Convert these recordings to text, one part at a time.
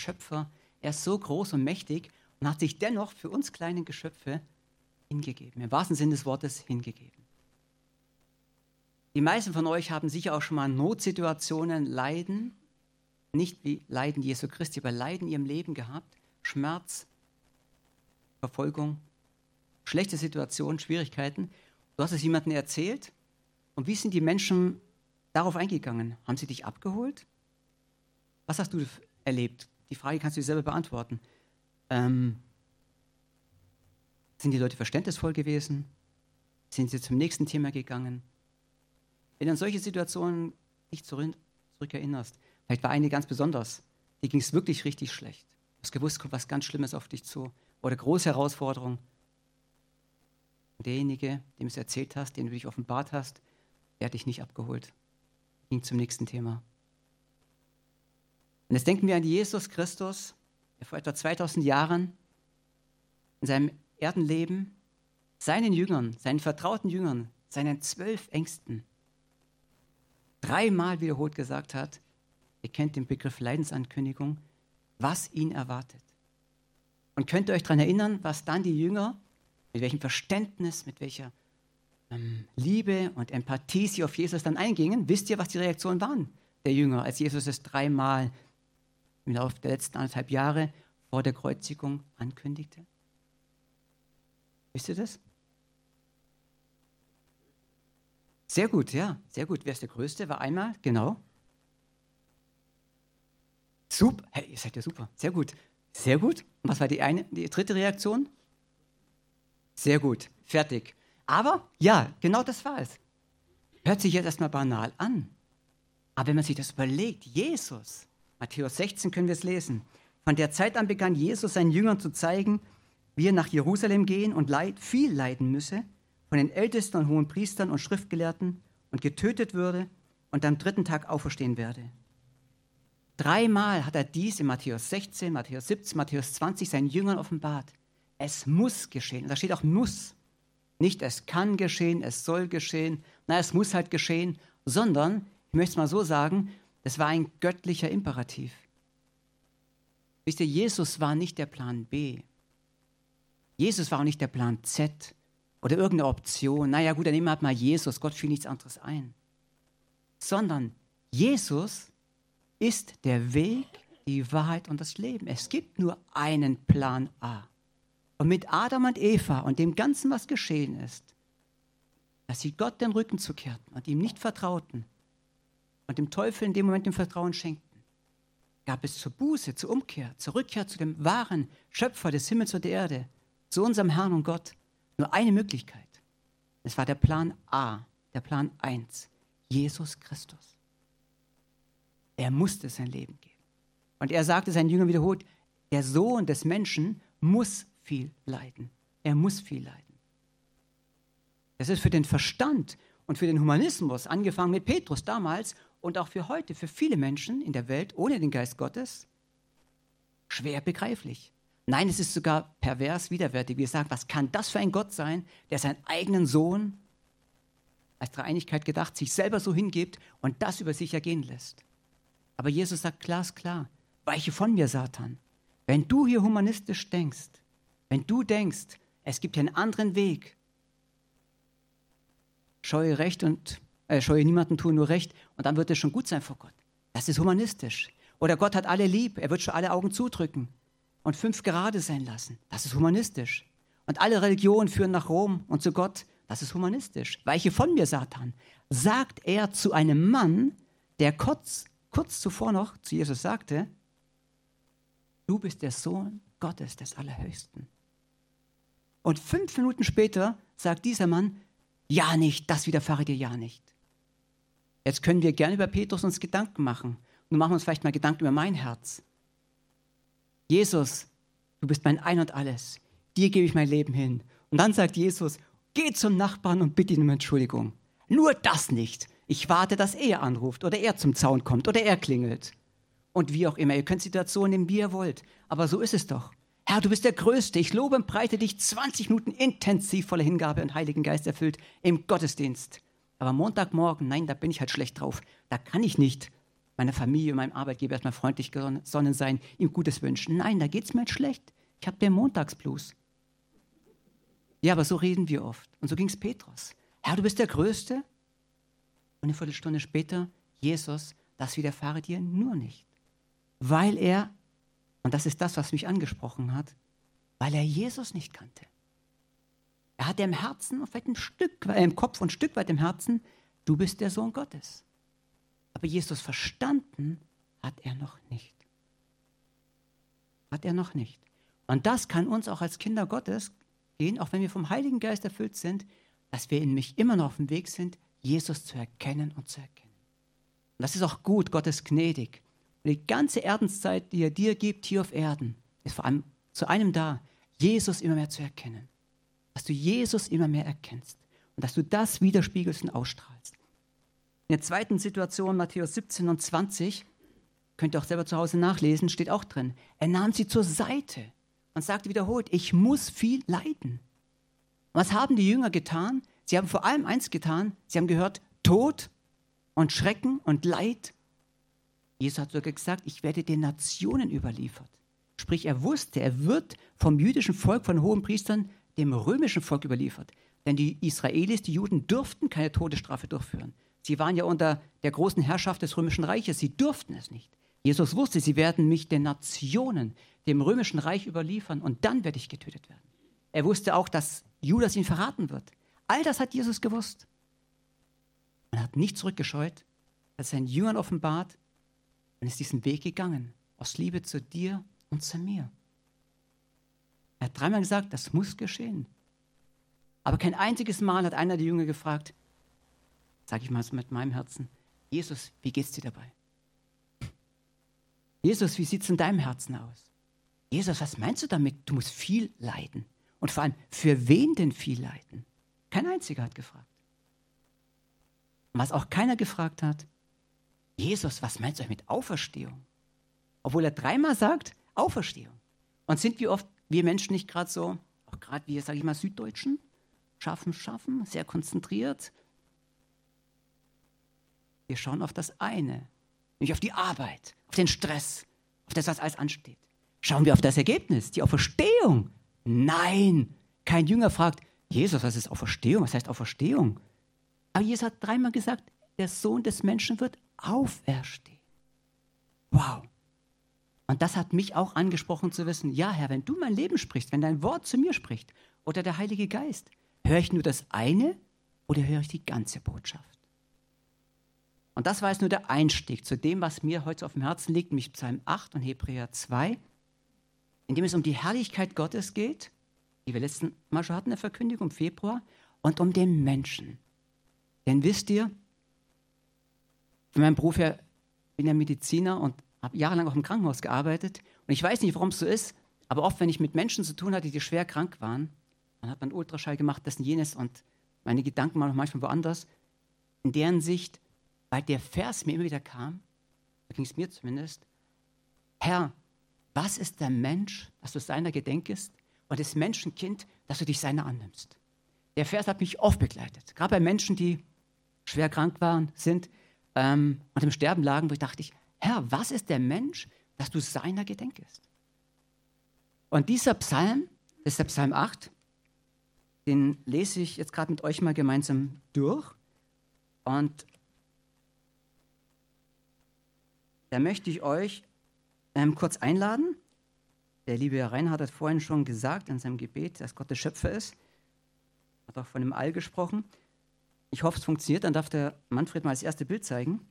Schöpfer. Er ist so groß und mächtig und hat sich dennoch für uns kleinen Geschöpfe hingegeben. Im wahrsten Sinne des Wortes hingegeben. Die meisten von euch haben sicher auch schon mal Notsituationen, Leiden, nicht wie Leiden Jesu Christi, aber Leiden in ihrem Leben gehabt. Schmerz, Verfolgung, schlechte Situationen, Schwierigkeiten. Du hast es jemandem erzählt und wie sind die Menschen darauf eingegangen? Haben sie dich abgeholt? Was hast du erlebt? Die Frage kannst du dir selber beantworten. Ähm, sind die Leute verständnisvoll gewesen? Sind sie zum nächsten Thema gegangen? Wenn du an solche Situationen dich zurück, zurückerinnerst, vielleicht war eine ganz besonders, die ging es wirklich richtig schlecht. Du hast gewusst, kommt was ganz Schlimmes auf dich zu oder große Herausforderung. Und derjenige, dem du es erzählt hast, den du dich offenbart hast, der hat dich nicht abgeholt. Ging zum nächsten Thema. Und jetzt denken wir an Jesus Christus, der vor etwa 2000 Jahren in seinem Erdenleben seinen Jüngern, seinen vertrauten Jüngern, seinen zwölf Ängsten dreimal wiederholt gesagt hat, ihr kennt den Begriff Leidensankündigung, was ihn erwartet. Und könnt ihr euch daran erinnern, was dann die Jünger, mit welchem Verständnis, mit welcher ähm, Liebe und Empathie sie auf Jesus dann eingingen? Wisst ihr, was die Reaktionen waren der Jünger, als Jesus es dreimal im Laufe der letzten anderthalb Jahre vor der Kreuzigung ankündigte? Wisst ihr das? Sehr gut, ja, sehr gut. Wer ist der Größte? War einmal, genau. Super, hey, ihr seid ja super, sehr gut. Sehr gut. Und was war die, eine, die dritte Reaktion? Sehr gut, fertig. Aber ja, genau das war es. Hört sich jetzt erstmal banal an. Aber wenn man sich das überlegt, Jesus, Matthäus 16 können wir es lesen, von der Zeit an begann Jesus seinen Jüngern zu zeigen, wie er nach Jerusalem gehen und leid, viel leiden müsse, von den Ältesten und hohen Priestern und Schriftgelehrten und getötet würde und am dritten Tag auferstehen werde. Dreimal hat er dies in Matthäus 16, Matthäus 17, Matthäus 20 seinen Jüngern offenbart. Es muss geschehen. Da steht auch muss. Nicht es kann geschehen, es soll geschehen, na, es muss halt geschehen, sondern, ich möchte es mal so sagen, es war ein göttlicher Imperativ. Wisst ihr, Jesus war nicht der Plan B. Jesus war auch nicht der Plan Z oder irgendeine Option. Naja, gut, dann nehmen wir halt mal Jesus, Gott fiel nichts anderes ein. Sondern Jesus ist der Weg, die Wahrheit und das Leben. Es gibt nur einen Plan A. Und mit Adam und Eva und dem Ganzen, was geschehen ist, dass sie Gott den Rücken zukehrten und ihm nicht vertrauten und dem Teufel in dem Moment dem Vertrauen schenkten, gab es zur Buße, zur Umkehr, zur Rückkehr zu dem wahren Schöpfer des Himmels und der Erde, zu unserem Herrn und Gott, nur eine Möglichkeit. Es war der Plan A, der Plan 1, Jesus Christus. Er musste sein Leben geben. Und er sagte seinen Jüngern wiederholt, der Sohn des Menschen muss viel leiden. Er muss viel leiden. Das ist für den Verstand und für den Humanismus, angefangen mit Petrus damals und auch für heute, für viele Menschen in der Welt ohne den Geist Gottes, schwer begreiflich. Nein, es ist sogar pervers widerwärtig. Wir sagen, was kann das für ein Gott sein, der seinen eigenen Sohn als Dreieinigkeit gedacht, sich selber so hingibt und das über sich ergehen lässt. Aber Jesus sagt glasklar, weiche von mir, Satan. Wenn du hier humanistisch denkst, wenn du denkst, es gibt hier einen anderen Weg, scheue Recht und äh, scheue niemanden tun nur Recht und dann wird es schon gut sein vor Gott. Das ist humanistisch. Oder Gott hat alle lieb, er wird schon alle Augen zudrücken und fünf gerade sein lassen. Das ist humanistisch. Und alle Religionen führen nach Rom und zu Gott. Das ist humanistisch. Weiche von mir, Satan, sagt er zu einem Mann, der kurz kurz zuvor noch zu Jesus sagte, du bist der Sohn Gottes des Allerhöchsten. Und fünf Minuten später sagt dieser Mann, ja nicht, das widerfahre dir ja nicht. Jetzt können wir gerne über Petrus uns Gedanken machen. Nun machen wir uns vielleicht mal Gedanken über mein Herz. Jesus, du bist mein Ein und Alles. Dir gebe ich mein Leben hin. Und dann sagt Jesus, geh zum Nachbarn und bitte ihn um Entschuldigung. Nur das nicht. Ich warte, dass er anruft oder er zum Zaun kommt oder er klingelt. Und wie auch immer, ihr könnt Situationen nehmen, wie ihr wollt. Aber so ist es doch. Herr, du bist der Größte. Ich lobe und breite dich 20 Minuten intensiv voller Hingabe und Heiligen Geist erfüllt im Gottesdienst. Aber Montagmorgen, nein, da bin ich halt schlecht drauf. Da kann ich nicht meiner Familie, meinem Arbeitgeber erstmal freundlich gesonnen sein, ihm Gutes wünschen. Nein, da geht es mir schlecht. Ich habe den Montagsblues. Ja, aber so reden wir oft. Und so ging es Petrus. Herr, du bist der Größte. Und eine Viertelstunde später, Jesus, das widerfahre dir nur nicht. Weil er, und das ist das, was mich angesprochen hat, weil er Jesus nicht kannte. Er hatte im Herzen, vielleicht ein Stück, äh, im Kopf und ein Stück weit im Herzen, du bist der Sohn Gottes. Aber Jesus verstanden hat er noch nicht. Hat er noch nicht. Und das kann uns auch als Kinder Gottes gehen, auch wenn wir vom Heiligen Geist erfüllt sind, dass wir in mich immer noch auf dem Weg sind, Jesus zu erkennen und zu erkennen. Und das ist auch gut, Gott ist gnädig. Und die ganze Erdenszeit, die er dir gibt hier auf Erden, ist vor allem zu einem da, Jesus immer mehr zu erkennen. Dass du Jesus immer mehr erkennst und dass du das widerspiegelst und ausstrahlst. In der zweiten Situation, Matthäus 17 und 20, könnt ihr auch selber zu Hause nachlesen, steht auch drin. Er nahm sie zur Seite und sagte wiederholt, ich muss viel leiden. Und was haben die Jünger getan? Sie haben vor allem eins getan, sie haben gehört, Tod und Schrecken und Leid. Jesus hat sogar gesagt, ich werde den Nationen überliefert. Sprich, er wusste, er wird vom jüdischen Volk, von hohen Priestern, dem römischen Volk überliefert. Denn die Israelis, die Juden, durften keine Todesstrafe durchführen. Sie waren ja unter der großen Herrschaft des Römischen Reiches. Sie durften es nicht. Jesus wusste, sie werden mich den Nationen, dem Römischen Reich überliefern und dann werde ich getötet werden. Er wusste auch, dass Judas ihn verraten wird. All das hat Jesus gewusst. Er hat nicht zurückgescheut, hat seinen Jüngern offenbart und ist diesen Weg gegangen, aus Liebe zu dir und zu mir. Er hat dreimal gesagt, das muss geschehen. Aber kein einziges Mal hat einer der Jünger gefragt, sage ich mal so mit meinem Herzen, Jesus, wie geht's dir dabei? Jesus, wie sieht es in deinem Herzen aus? Jesus, was meinst du damit? Du musst viel leiden. Und vor allem, für wen denn viel leiden? Kein einziger hat gefragt. Was auch keiner gefragt hat, Jesus, was meinst du mit Auferstehung? Obwohl er dreimal sagt, Auferstehung. Und sind wir oft, wir Menschen nicht gerade so, auch gerade wir, sage ich mal, Süddeutschen, schaffen, schaffen, sehr konzentriert, wir schauen auf das eine, nämlich auf die Arbeit, auf den Stress, auf das, was alles ansteht. Schauen wir auf das Ergebnis, die Auferstehung. Nein, kein Jünger fragt, Jesus, was ist Auferstehung? Was heißt Auferstehung? Aber Jesus hat dreimal gesagt, der Sohn des Menschen wird auferstehen. Wow. Und das hat mich auch angesprochen zu wissen, ja Herr, wenn du mein Leben sprichst, wenn dein Wort zu mir spricht oder der Heilige Geist, höre ich nur das eine oder höre ich die ganze Botschaft? Und das war jetzt nur der Einstieg zu dem, was mir heute auf dem Herzen liegt, nämlich Psalm 8 und Hebräer 2, in dem es um die Herrlichkeit Gottes geht, die wir letzten Mal schon hatten, in der Verkündigung im Februar, und um den Menschen. Denn wisst ihr, von meinem Beruf her bin ja Mediziner und habe jahrelang auch im Krankenhaus gearbeitet. Und ich weiß nicht, warum es so ist, aber oft, wenn ich mit Menschen zu tun hatte, die schwer krank waren, dann hat man Ultraschall gemacht, das und jenes und meine Gedanken waren auch manchmal woanders. In deren Sicht weil der Vers mir immer wieder kam, da ging es mir zumindest, Herr, was ist der Mensch, dass du seiner gedenkest und das Menschenkind, dass du dich seiner annimmst? Der Vers hat mich oft begleitet, gerade bei Menschen, die schwer krank waren, sind ähm, und im Sterben lagen, wo ich dachte, ich, Herr, was ist der Mensch, dass du seiner gedenkest? Und dieser Psalm, das ist der Psalm 8, den lese ich jetzt gerade mit euch mal gemeinsam durch. Und da möchte ich euch ähm, kurz einladen. Der liebe Herr Reinhard hat vorhin schon gesagt in seinem Gebet, dass Gott der Schöpfer ist. Hat auch von dem All gesprochen. Ich hoffe, es funktioniert. Dann darf der Manfred mal das erste Bild zeigen.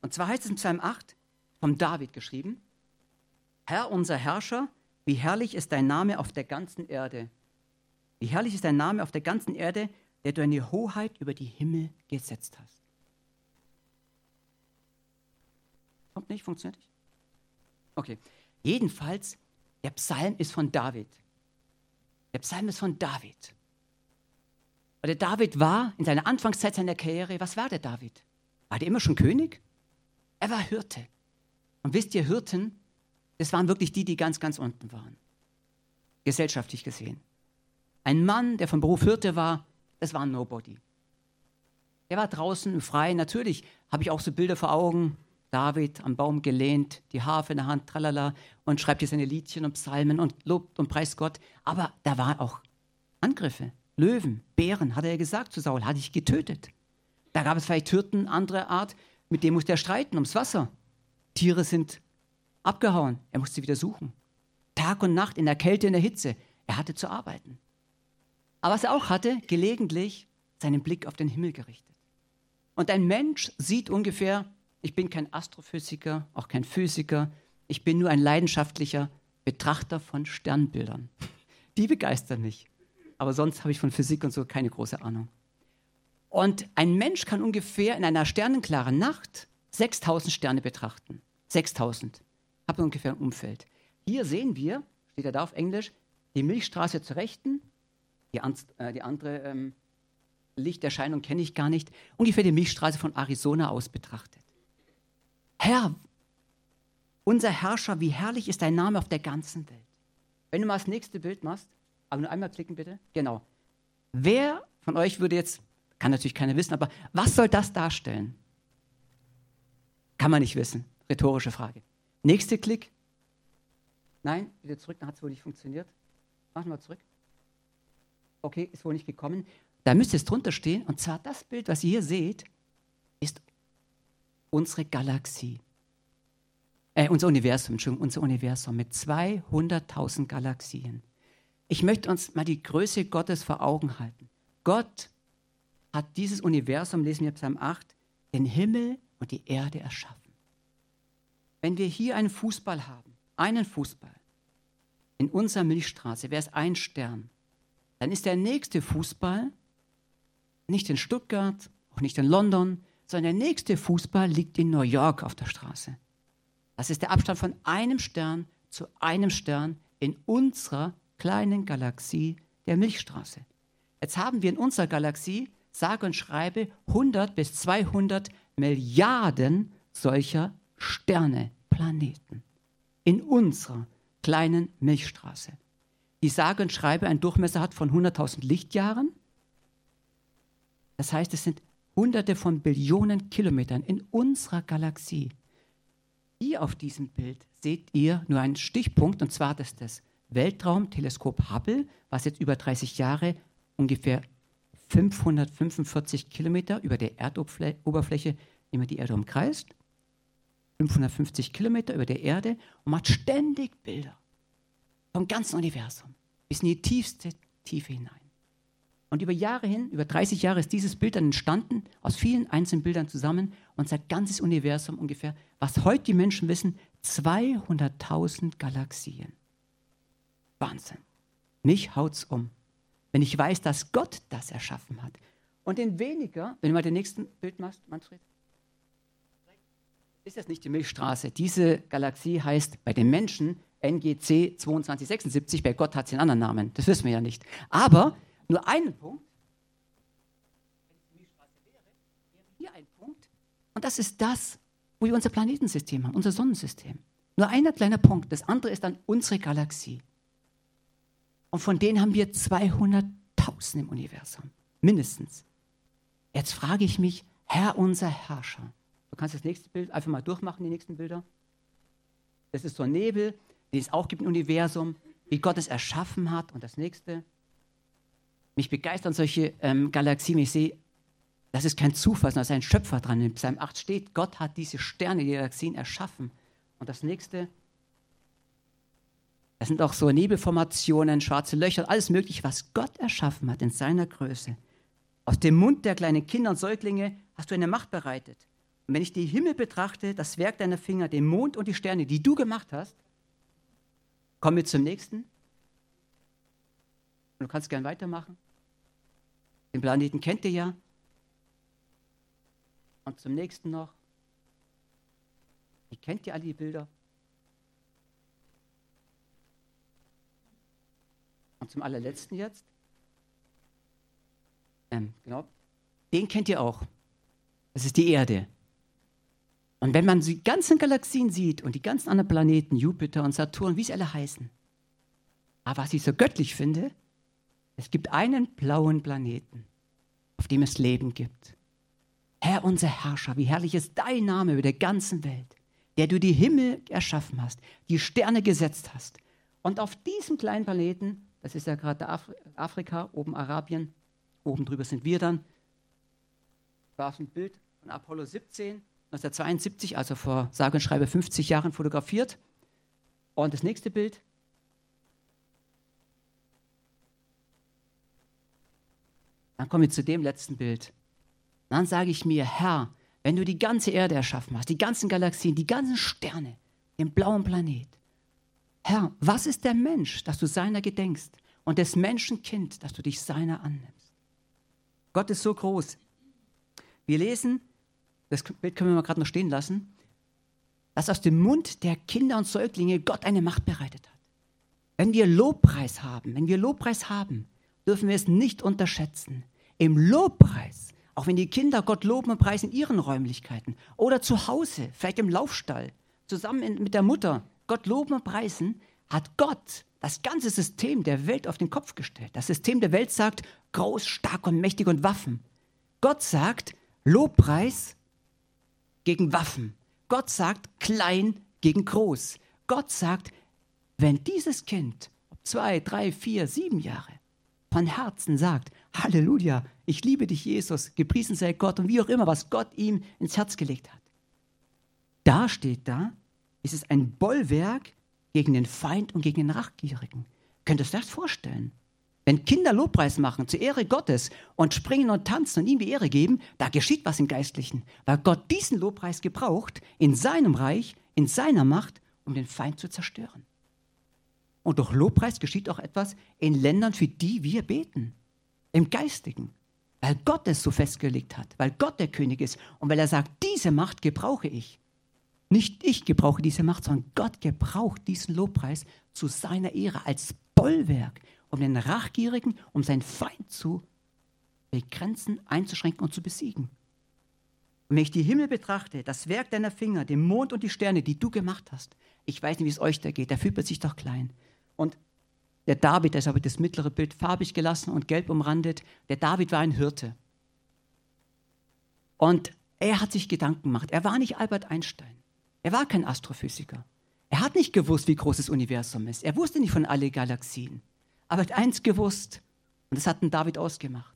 Und zwar heißt es in Psalm 8, vom David geschrieben, Herr, unser Herrscher, wie herrlich ist dein Name auf der ganzen Erde. Wie herrlich ist dein Name auf der ganzen Erde, der du eine Hoheit über die Himmel gesetzt hast. Kommt nicht? Funktioniert nicht? Okay. Jedenfalls, der Psalm ist von David. Der Psalm ist von David. Und der David war in seiner Anfangszeit seiner Karriere, was war der David? War der immer schon König? Er war Hirte. Und wisst ihr, Hirten, das waren wirklich die, die ganz, ganz unten waren. Gesellschaftlich gesehen. Ein Mann, der vom Beruf Hirte war, das war ein Nobody. Er war draußen im Freien. Natürlich habe ich auch so Bilder vor Augen. David am Baum gelehnt, die Harfe in der Hand, tralala, und schreibt hier seine Liedchen und Psalmen und lobt und preist Gott. Aber da waren auch Angriffe. Löwen, Bären, hat er gesagt zu Saul, hatte ich getötet. Da gab es vielleicht Hirten anderer Art, mit dem musste er streiten ums Wasser. Tiere sind abgehauen, er musste sie wieder suchen. Tag und Nacht in der Kälte, in der Hitze, er hatte zu arbeiten. Aber was er auch hatte, gelegentlich seinen Blick auf den Himmel gerichtet. Und ein Mensch sieht ungefähr ich bin kein Astrophysiker, auch kein Physiker. Ich bin nur ein leidenschaftlicher Betrachter von Sternbildern. Die begeistern mich. Aber sonst habe ich von Physik und so keine große Ahnung. Und ein Mensch kann ungefähr in einer sternenklaren Nacht 6000 Sterne betrachten. 6000. Habe ungefähr ein Umfeld. Hier sehen wir, steht ja da auf Englisch, die Milchstraße zur Rechten, die, äh, die andere ähm, Lichterscheinung kenne ich gar nicht, ungefähr die Milchstraße von Arizona aus betrachtet. Herr, unser Herrscher, wie herrlich ist dein Name auf der ganzen Welt. Wenn du mal das nächste Bild machst, aber nur einmal klicken bitte. Genau. Wer von euch würde jetzt, kann natürlich keiner wissen, aber was soll das darstellen? Kann man nicht wissen. Rhetorische Frage. Nächster Klick. Nein, wieder zurück, dann hat es wohl nicht funktioniert. Machen wir zurück. Okay, ist wohl nicht gekommen. Da müsste es drunter stehen, und zwar das Bild, was ihr hier seht, ist unsere Galaxie. Äh, unser Universum, Entschuldigung, unser Universum mit 200.000 Galaxien. Ich möchte uns mal die Größe Gottes vor Augen halten. Gott hat dieses Universum, lesen wir Psalm 8, den Himmel und die Erde erschaffen. Wenn wir hier einen Fußball haben, einen Fußball, in unserer Milchstraße wäre es ein Stern, dann ist der nächste Fußball nicht in Stuttgart, auch nicht in London, sondern der nächste Fußball liegt in New York auf der Straße. Das ist der Abstand von einem Stern zu einem Stern in unserer kleinen Galaxie der Milchstraße. Jetzt haben wir in unserer Galaxie, sage und schreibe, 100 bis 200 Milliarden solcher Sterne, Planeten. In unserer kleinen Milchstraße. Die sage und schreibe einen Durchmesser hat von 100.000 Lichtjahren. Das heißt, es sind hunderte von Billionen Kilometern in unserer Galaxie. Hier auf diesem Bild seht ihr nur einen Stichpunkt, und zwar das, das Weltraumteleskop Hubble, was jetzt über 30 Jahre ungefähr 545 Kilometer über der Erdoberfläche immer die Erde umkreist. 550 Kilometer über der Erde und macht ständig Bilder vom ganzen Universum bis in die tiefste Tiefe hinein. Und über Jahre hin, über 30 Jahre ist dieses Bild dann entstanden, aus vielen einzelnen Bildern zusammen. Unser ganzes Universum ungefähr, was heute die Menschen wissen, 200.000 Galaxien. Wahnsinn. Mich haut's um. Wenn ich weiß, dass Gott das erschaffen hat. Und in weniger, wenn du mal den nächsten Bild machst, Manfred, ist das nicht die Milchstraße. Diese Galaxie heißt bei den Menschen NGC 2276, bei Gott hat sie einen anderen Namen. Das wissen wir ja nicht. Aber nur einen Punkt. Wenn es die Milchstraße wäre, wäre hier ein Punkt. Und das ist das, wo wir unser Planetensystem haben, unser Sonnensystem. Nur einer kleiner Punkt. Das andere ist dann unsere Galaxie. Und von denen haben wir 200.000 im Universum. Mindestens. Jetzt frage ich mich, Herr unser Herrscher. Du kannst das nächste Bild einfach mal durchmachen, die nächsten Bilder. Das ist so ein Nebel, den es auch gibt im Universum, wie Gott es erschaffen hat. Und das nächste. Mich begeistern solche ähm, Galaxien, ich sehe, das ist kein Zufall, sondern da ein Schöpfer dran. In Psalm 8 steht, Gott hat diese Sterne, die Galaxien erschaffen. Und das nächste, das sind auch so Nebelformationen, schwarze Löcher, alles Mögliche, was Gott erschaffen hat in seiner Größe. Aus dem Mund der kleinen Kinder und Säuglinge hast du eine Macht bereitet. Und wenn ich den Himmel betrachte, das Werk deiner Finger, den Mond und die Sterne, die du gemacht hast, kommen wir zum nächsten. Du kannst gern weitermachen. Den Planeten kennt ihr ja. Und zum nächsten noch. Ihr kennt ja alle die Bilder. Und zum allerletzten jetzt. Ähm, genau. Den kennt ihr auch. Das ist die Erde. Und wenn man die ganzen Galaxien sieht und die ganzen anderen Planeten, Jupiter und Saturn, wie sie alle heißen, aber was ich so göttlich finde, Es gibt einen blauen Planeten, auf dem es Leben gibt. Herr, unser Herrscher, wie herrlich ist dein Name über der ganzen Welt, der du die Himmel erschaffen hast, die Sterne gesetzt hast. Und auf diesem kleinen Planeten, das ist ja gerade Af Afrika, oben Arabien, oben drüber sind wir dann, war ein Bild von Apollo 17, 1972, also vor sage und schreibe 50 Jahren fotografiert. Und das nächste Bild, Dann komme ich zu dem letzten Bild. Dann sage ich mir, Herr, wenn du die ganze Erde erschaffen hast, die ganzen Galaxien, die ganzen Sterne, den blauen Planet, Herr, was ist der Mensch, dass du seiner gedenkst und des Menschen Kind, dass du dich seiner annimmst? Gott ist so groß. Wir lesen, das Bild können wir mal gerade noch stehen lassen, dass aus dem Mund der Kinder und Säuglinge Gott eine Macht bereitet hat. Wenn wir Lobpreis haben, wenn wir Lobpreis haben, dürfen wir es nicht unterschätzen. Im Lobpreis, auch wenn die Kinder Gott loben und preisen in ihren Räumlichkeiten oder zu Hause, vielleicht im Laufstall, zusammen mit der Mutter, Gott loben und preisen, hat Gott das ganze System der Welt auf den Kopf gestellt. Das System der Welt sagt groß, stark und mächtig und Waffen. Gott sagt Lobpreis gegen Waffen. Gott sagt klein gegen groß. Gott sagt, wenn dieses Kind zwei, drei, vier, sieben Jahre von Herzen sagt, Halleluja, ich liebe dich, Jesus, gepriesen sei Gott und wie auch immer, was Gott ihm ins Herz gelegt hat. Da steht da, ist es ein Bollwerk gegen den Feind und gegen den Rachgierigen. Könnt ihr euch das vorstellen? Wenn Kinder Lobpreis machen zur Ehre Gottes und springen und tanzen und ihm die Ehre geben, da geschieht was im Geistlichen, weil Gott diesen Lobpreis gebraucht in seinem Reich, in seiner Macht, um den Feind zu zerstören. Und durch Lobpreis geschieht auch etwas in Ländern, für die wir beten. Im Geistigen. Weil Gott es so festgelegt hat, weil Gott der König ist und weil er sagt, diese Macht gebrauche ich. Nicht ich gebrauche diese Macht, sondern Gott gebraucht diesen Lobpreis zu seiner Ehre als Bollwerk, um den Rachgierigen, um seinen Feind zu begrenzen, einzuschränken und zu besiegen. Und wenn ich die Himmel betrachte, das Werk deiner Finger, den Mond und die Sterne, die du gemacht hast, ich weiß nicht, wie es euch da geht, da fühlt man sich doch klein. Und der David, das habe ich das mittlere Bild farbig gelassen und gelb umrandet, der David war ein Hirte. Und er hat sich Gedanken gemacht. Er war nicht Albert Einstein. Er war kein Astrophysiker. Er hat nicht gewusst, wie groß das Universum ist. Er wusste nicht von allen Galaxien. Aber er hat eins gewusst, und das hat ein David ausgemacht.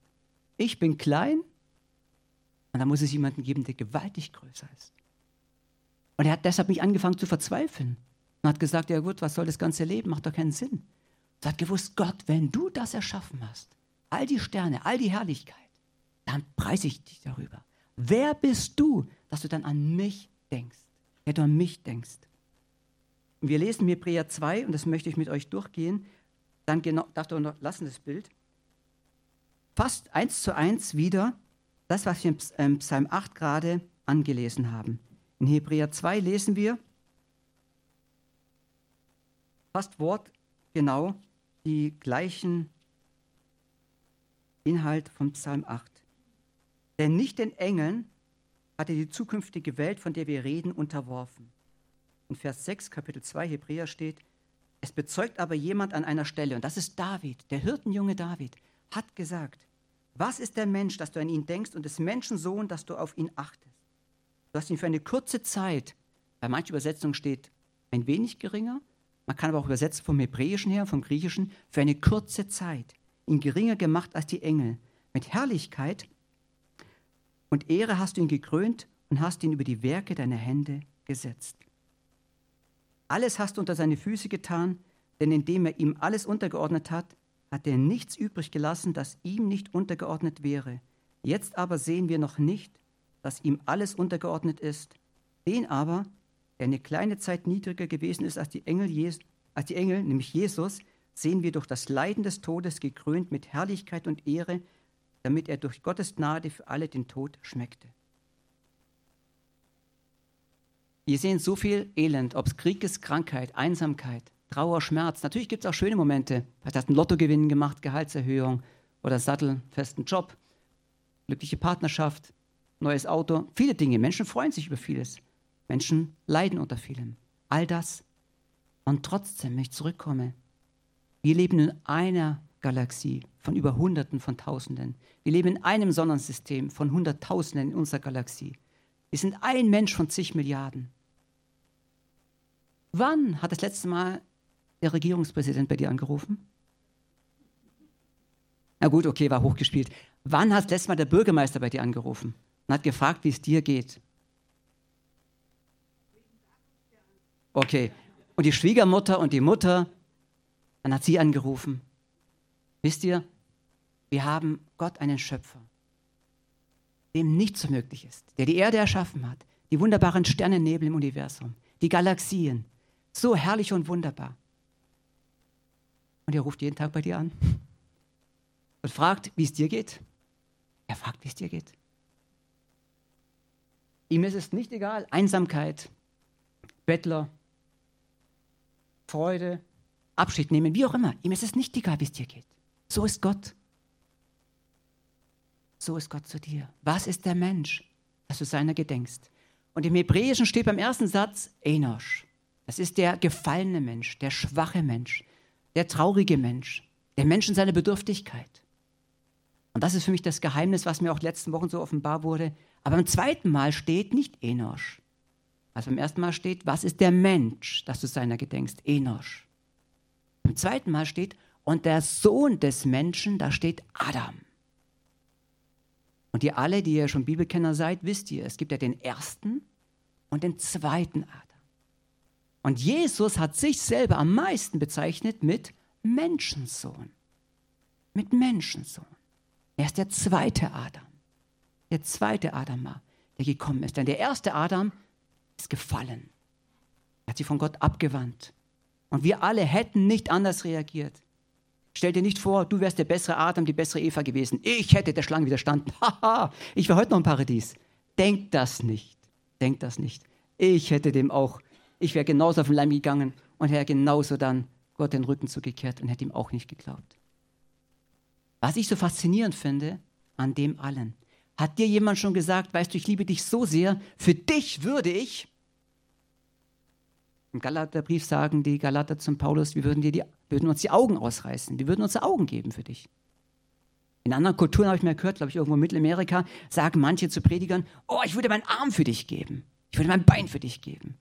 Ich bin klein, und da muss es jemanden geben, der gewaltig größer ist. Und er hat deshalb nicht angefangen zu verzweifeln. Und hat gesagt, ja gut, was soll das ganze Leben? Macht doch keinen Sinn. Er hat gewusst, Gott, wenn du das erschaffen hast, all die Sterne, all die Herrlichkeit, dann preise ich dich darüber. Wer bist du, dass du dann an mich denkst? Wer du an mich denkst. Wir lesen Hebräer 2, und das möchte ich mit euch durchgehen. Dann genau, darf du noch lassen, das Bild. Fast eins zu eins wieder das, was wir im Psalm 8 gerade angelesen haben. In Hebräer 2 lesen wir, fast wortgenau die gleichen Inhalt von Psalm 8. Denn nicht den Engeln hat er die zukünftige Welt, von der wir reden, unterworfen. In Vers 6, Kapitel 2 Hebräer steht, es bezeugt aber jemand an einer Stelle, und das ist David, der Hirtenjunge David, hat gesagt, was ist der Mensch, dass du an ihn denkst, und des Menschen Sohn, dass du auf ihn achtest? Du hast ihn für eine kurze Zeit, bei manchen Übersetzungen steht ein wenig geringer, man kann aber auch übersetzen vom Hebräischen her, vom Griechischen, für eine kurze Zeit, ihn geringer gemacht als die Engel. Mit Herrlichkeit und Ehre hast du ihn gekrönt und hast ihn über die Werke deiner Hände gesetzt. Alles hast du unter seine Füße getan, denn indem er ihm alles untergeordnet hat, hat er nichts übrig gelassen, das ihm nicht untergeordnet wäre. Jetzt aber sehen wir noch nicht, dass ihm alles untergeordnet ist. Den aber, der eine kleine Zeit niedriger gewesen ist als die Engel, als die Engel nämlich Jesus, sehen wir durch das Leiden des Todes gekrönt mit Herrlichkeit und Ehre, damit er durch Gottes Gnade für alle den Tod schmeckte. Wir sehen so viel Elend, ob es Krieg ist, Krankheit, Einsamkeit, Trauer, Schmerz. Natürlich gibt es auch schöne Momente. Vielleicht hast einen Lottogewinn gemacht, Gehaltserhöhung oder sattelfesten Job, glückliche Partnerschaft, neues Auto, viele Dinge. Menschen freuen sich über vieles. Menschen leiden unter vielem. All das. Und trotzdem, wenn ich zurückkomme, wir leben in einer Galaxie von über Hunderten von Tausenden. Wir leben in einem Sonnensystem von Hunderttausenden in unserer Galaxie. Wir sind ein Mensch von zig Milliarden. Wann hat das letzte Mal der Regierungspräsident bei dir angerufen? Na gut, okay, war hochgespielt. Wann hat das letzte Mal der Bürgermeister bei dir angerufen und hat gefragt, wie es dir geht? Okay. Und die Schwiegermutter und die Mutter, dann hat sie angerufen. Wisst ihr, wir haben Gott einen Schöpfer, dem nichts so möglich ist, der die Erde erschaffen hat, die wunderbaren Sternennebel im Universum, die Galaxien, so herrlich und wunderbar. Und er ruft jeden Tag bei dir an und fragt, wie es dir geht. Er fragt, wie es dir geht. Ihm ist es nicht egal, Einsamkeit, Bettler, Freude, Abschied nehmen, wie auch immer. Ihm ist es nicht egal, wie es dir geht. So ist Gott. So ist Gott zu dir. Was ist der Mensch, dass du seiner gedenkst? Und im Hebräischen steht beim ersten Satz Enosch. Das ist der gefallene Mensch, der schwache Mensch, der traurige Mensch, der Mensch in seiner Bedürftigkeit. Und das ist für mich das Geheimnis, was mir auch letzten Wochen so offenbar wurde. Aber beim zweiten Mal steht nicht Enosch. Also beim ersten Mal steht, was ist der Mensch, dass du seiner gedenkst? Enosch. Beim zweiten Mal steht, und der Sohn des Menschen, da steht Adam. Und ihr alle, die ja schon Bibelkenner seid, wisst ihr, es gibt ja den ersten und den zweiten Adam. Und Jesus hat sich selber am meisten bezeichnet mit Menschensohn. Mit Menschensohn. Er ist der zweite Adam. Der zweite Adam, der gekommen ist. Denn der erste Adam ist gefallen. Er hat sich von Gott abgewandt. Und wir alle hätten nicht anders reagiert. Stell dir nicht vor, du wärst der bessere Adam, die bessere Eva gewesen. Ich hätte der Schlange widerstanden. Haha, ich wäre heute noch im Paradies. Denk das nicht. Denk das nicht. Ich hätte dem auch, ich wäre genauso auf den Leim gegangen und hätte genauso dann Gott den Rücken zugekehrt und hätte ihm auch nicht geglaubt. Was ich so faszinierend finde an dem allen, hat dir jemand schon gesagt, weißt du, ich liebe dich so sehr, für dich würde ich, im Galaterbrief sagen die Galater zum Paulus, wir würden, dir die, würden uns die Augen ausreißen, wir würden unsere Augen geben für dich. In anderen Kulturen habe ich mal gehört, glaube ich, irgendwo in Mittelamerika, sagen manche zu Predigern, oh, ich würde meinen Arm für dich geben, ich würde mein Bein für dich geben.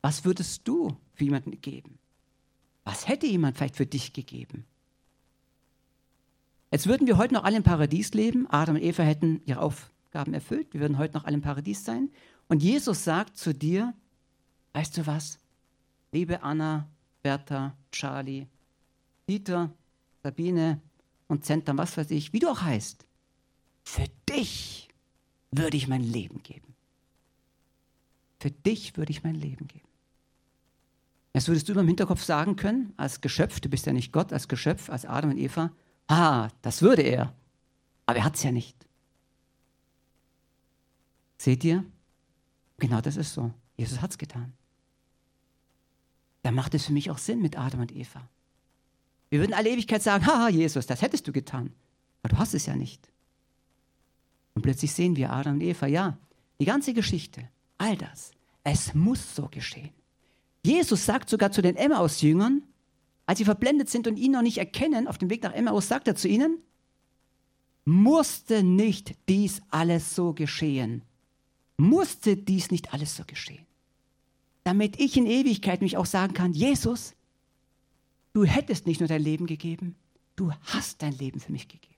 Was würdest du für jemanden geben? Was hätte jemand vielleicht für dich gegeben? Jetzt würden wir heute noch alle im Paradies leben. Adam und Eva hätten ihre Aufgaben erfüllt. Wir würden heute noch alle im Paradies sein. Und Jesus sagt zu dir, weißt du was? Liebe Anna, Bertha, Charlie, Dieter, Sabine und Zentrum, was weiß ich, wie du auch heißt. Für dich würde ich mein Leben geben. Für dich würde ich mein Leben geben. Jetzt würdest du im Hinterkopf sagen können, als Geschöpf, du bist ja nicht Gott, als Geschöpf, als Adam und Eva, Ah, das würde er. Aber er hat es ja nicht. Seht ihr? Genau das ist so. Jesus hat es getan. Da macht es für mich auch Sinn mit Adam und Eva. Wir würden alle Ewigkeit sagen, haha, Jesus, das hättest du getan. Aber du hast es ja nicht. Und plötzlich sehen wir Adam und Eva, ja, die ganze Geschichte, all das, es muss so geschehen. Jesus sagt sogar zu den Emmaus-Jüngern, als sie verblendet sind und ihn noch nicht erkennen, auf dem Weg nach Emmaus, sagt er zu ihnen, musste nicht dies alles so geschehen? Musste dies nicht alles so geschehen? Damit ich in Ewigkeit mich auch sagen kann, Jesus, du hättest nicht nur dein Leben gegeben, du hast dein Leben für mich gegeben.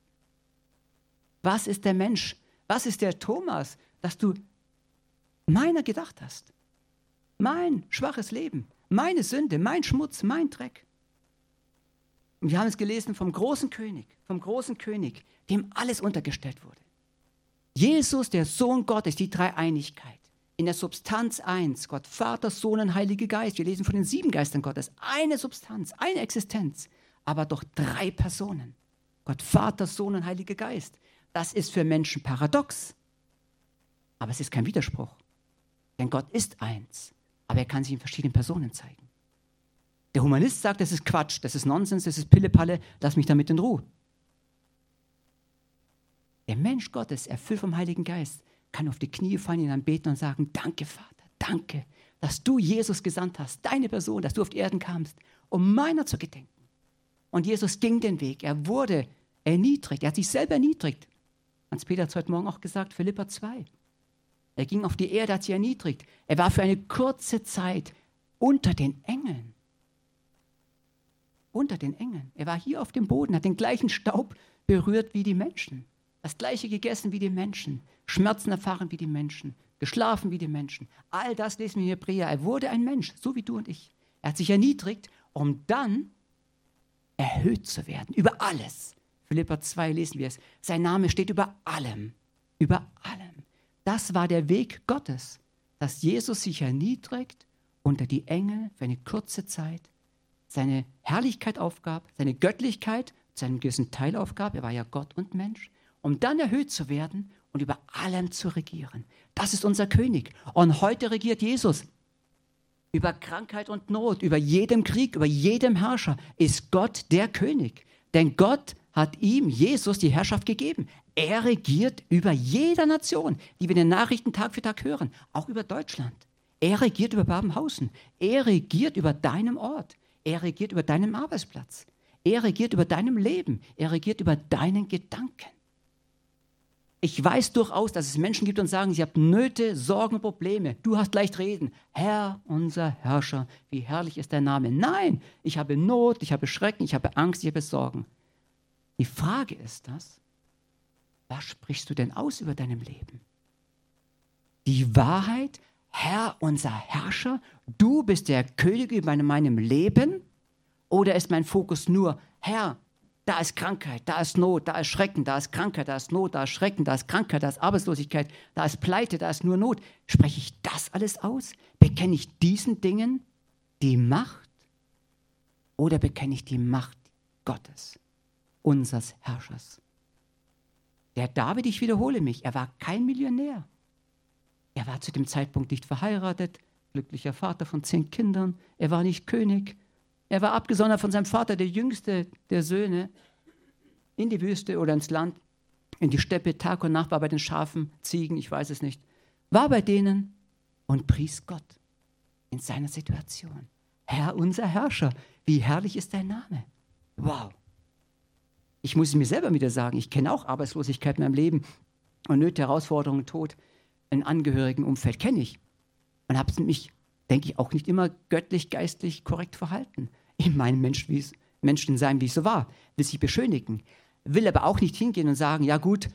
Was ist der Mensch? Was ist der Thomas, dass du meiner gedacht hast? Mein schwaches Leben, meine Sünde, mein Schmutz, mein Dreck. Und wir haben es gelesen vom großen König, vom großen König, dem alles untergestellt wurde. Jesus, der Sohn Gottes, die Dreieinigkeit. In der Substanz eins, Gott Vater, Sohn und Heilige Geist. Wir lesen von den sieben Geistern Gottes. Eine Substanz, eine Existenz, aber doch drei Personen. Gott Vater, Sohn und Heiliger Geist. Das ist für Menschen paradox. Aber es ist kein Widerspruch. Denn Gott ist eins, aber er kann sich in verschiedenen Personen zeigen. Der Humanist sagt, das ist Quatsch, das ist Nonsens, das ist Pillepalle, lass mich damit in Ruhe. Der Mensch Gottes, erfüllt vom Heiligen Geist, kann auf die Knie fallen, ihn anbeten und sagen, danke Vater, danke, dass du Jesus gesandt hast, deine Person, dass du auf die Erden kamst, um meiner zu gedenken. Und Jesus ging den Weg. Er wurde erniedrigt. Er hat sich selber erniedrigt. Hans-Peter hat es heute Morgen auch gesagt, Philippa 2. Er ging auf die Erde, hat sich erniedrigt. Er war für eine kurze Zeit unter den Engeln. Unter den Engeln. Er war hier auf dem Boden, hat den gleichen Staub berührt wie die Menschen. Das gleiche gegessen wie die Menschen. Schmerzen erfahren wie die Menschen. Geschlafen wie die Menschen. All das lesen wir in Hebräer. Er wurde ein Mensch, so wie du und ich. Er hat sich erniedrigt, um dann erhöht zu werden. Über alles. Philippa 2 lesen wir es. Sein Name steht über allem. Über allem. Das war der Weg Gottes, dass Jesus sich erniedrigt unter die Engel für eine kurze Zeit, seine Herrlichkeit aufgab, seine Göttlichkeit zu einem gewissen Teil aufgab, er war ja Gott und Mensch, um dann erhöht zu werden und über allem zu regieren. Das ist unser König. Und heute regiert Jesus. Über Krankheit und Not, über jedem Krieg, über jedem Herrscher ist Gott der König. Denn Gott hat ihm, Jesus, die Herrschaft gegeben. Er regiert über jede Nation, die wir in den Nachrichten Tag für Tag hören, auch über Deutschland. Er regiert über Babenhausen. Er regiert über deinem Ort. Er regiert über deinem Arbeitsplatz. Er regiert über deinem Leben. Er regiert über deinen Gedanken. Ich weiß durchaus, dass es Menschen gibt und sagen, sie haben Nöte, Sorgen, Probleme. Du hast leicht reden. Herr, unser Herrscher, wie herrlich ist dein Name. Nein, ich habe Not, ich habe Schrecken, ich habe Angst, ich habe Sorgen. Die Frage ist das, was sprichst du denn aus über deinem Leben? Die Wahrheit, Herr, unser Herrscher, du bist der König über meinem Leben? Oder ist mein Fokus nur, Herr, da ist Krankheit, da ist Not, da ist Schrecken, da ist Krankheit, da ist Not, da ist Schrecken, da ist Krankheit, da ist Arbeitslosigkeit, da ist Pleite, da ist nur Not. Spreche ich das alles aus? Bekenne ich diesen Dingen die Macht oder bekenne ich die Macht Gottes, unseres Herrschers? Der David, ich wiederhole mich, er war kein Millionär. Er war zu dem Zeitpunkt nicht verheiratet, glücklicher Vater von zehn Kindern. Er war nicht König. Er war abgesondert von seinem Vater, der jüngste der Söhne, in die Wüste oder ins Land, in die Steppe, Tag und Nacht war bei den Schafen, Ziegen, ich weiß es nicht. War bei denen und pries Gott in seiner Situation. Herr, unser Herrscher, wie herrlich ist dein Name. Wow. Ich muss es mir selber wieder sagen, ich kenne auch Arbeitslosigkeit in meinem Leben und Nöte, Herausforderungen, Tod. Ein Angehörigenumfeld kenne ich und habe mich, denke ich, auch nicht immer göttlich, geistlich korrekt verhalten in meinem Mensch, Menschen sein, wie ich so war, will sich beschönigen, will aber auch nicht hingehen und sagen, ja gut,